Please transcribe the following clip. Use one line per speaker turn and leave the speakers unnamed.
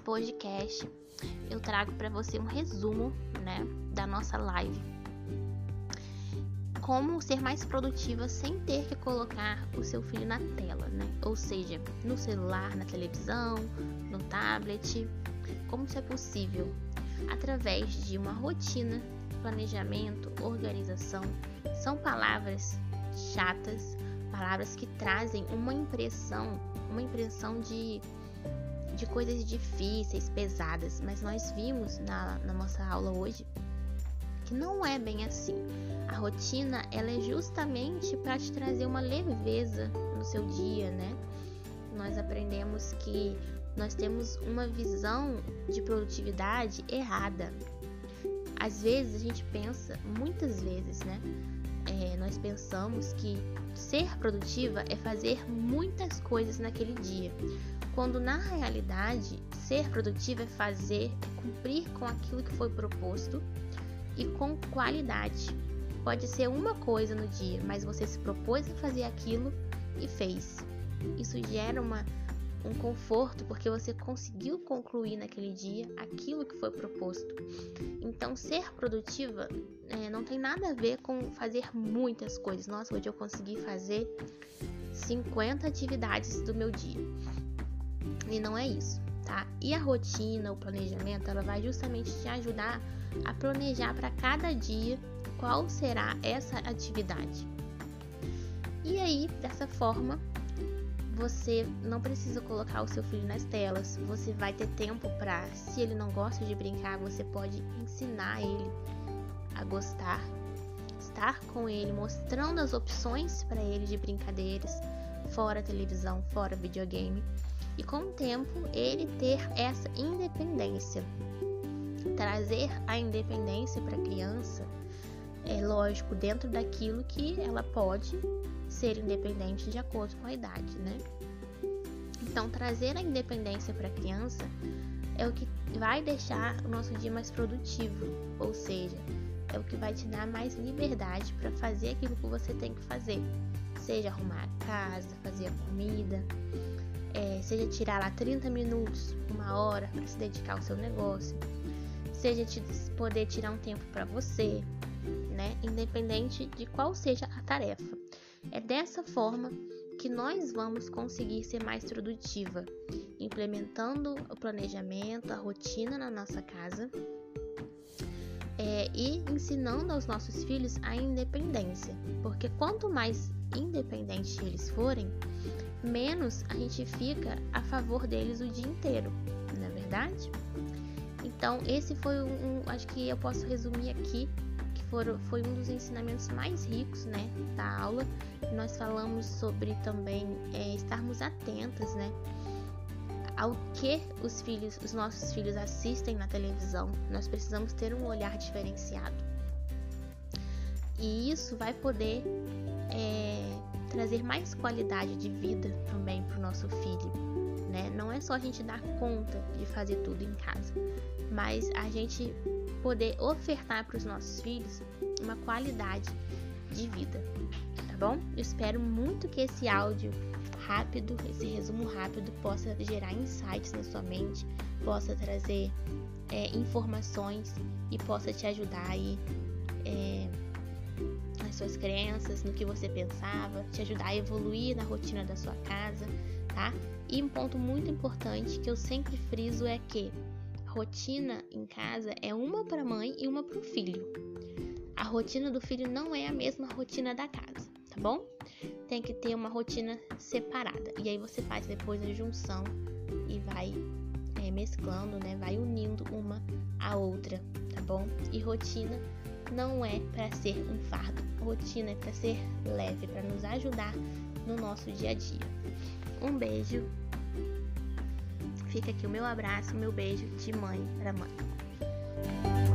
podcast eu trago para você um resumo, né, da nossa live. Como ser mais produtiva sem ter que colocar o seu filho na tela, né? Ou seja, no celular, na televisão, no tablet. Como isso é possível? Através de uma rotina, planejamento, organização. São palavras chatas, palavras que trazem uma impressão, uma impressão de de coisas difíceis, pesadas, mas nós vimos na, na nossa aula hoje que não é bem assim. A rotina ela é justamente para te trazer uma leveza no seu dia, né? Nós aprendemos que nós temos uma visão de produtividade errada. Às vezes a gente pensa, muitas vezes, né? É, nós pensamos que ser produtiva é fazer muitas coisas naquele dia quando na realidade ser produtivo é fazer, é cumprir com aquilo que foi proposto e com qualidade. Pode ser uma coisa no dia, mas você se propôs a fazer aquilo e fez. Isso gera uma, um conforto porque você conseguiu concluir naquele dia aquilo que foi proposto. Então, ser produtiva é, não tem nada a ver com fazer muitas coisas. Nossa, hoje eu consegui fazer 50 atividades do meu dia. E não é isso, tá? E a rotina, o planejamento, ela vai justamente te ajudar a planejar para cada dia qual será essa atividade. E aí, dessa forma, você não precisa colocar o seu filho nas telas. Você vai ter tempo para, se ele não gosta de brincar, você pode ensinar ele a gostar, estar com ele, mostrando as opções para ele de brincadeiras, fora televisão, fora videogame e com o tempo ele ter essa independência. Trazer a independência para a criança é lógico dentro daquilo que ela pode ser independente de acordo com a idade, né? Então, trazer a independência para a criança é o que vai deixar o nosso dia mais produtivo, ou seja, é o que vai te dar mais liberdade para fazer aquilo que você tem que fazer, seja arrumar a casa, fazer a comida, é, seja tirar lá 30 minutos, uma hora para se dedicar ao seu negócio, seja te, poder tirar um tempo para você, né? Independente de qual seja a tarefa. É dessa forma que nós vamos conseguir ser mais produtiva, implementando o planejamento, a rotina na nossa casa é, e ensinando aos nossos filhos a independência, porque quanto mais independentes eles forem, menos a gente fica a favor deles o dia inteiro, não é verdade? Então, esse foi um, acho que eu posso resumir aqui, que foram, foi um dos ensinamentos mais ricos, né, da aula. Nós falamos sobre também é, estarmos atentas, né, ao que os filhos, os nossos filhos assistem na televisão. Nós precisamos ter um olhar diferenciado. E isso vai poder é, trazer mais qualidade de vida também para o nosso filho. Né? Não é só a gente dar conta de fazer tudo em casa, mas a gente poder ofertar para os nossos filhos uma qualidade de vida, tá bom? Eu espero muito que esse áudio rápido, esse resumo rápido, possa gerar insights na sua mente, possa trazer é, informações e possa te ajudar aí. É, suas crenças, no que você pensava, te ajudar a evoluir na rotina da sua casa, tá? E um ponto muito importante que eu sempre friso é que a rotina em casa é uma para a mãe e uma para o filho. A rotina do filho não é a mesma rotina da casa, tá bom? Tem que ter uma rotina separada. E aí você faz depois a junção e vai é, mesclando, né? Vai unindo uma a outra, tá bom? E rotina não é para ser um fardo. Rotina é para ser leve, para nos ajudar no nosso dia a dia. Um beijo. Fica aqui o meu abraço, o meu beijo de mãe para mãe.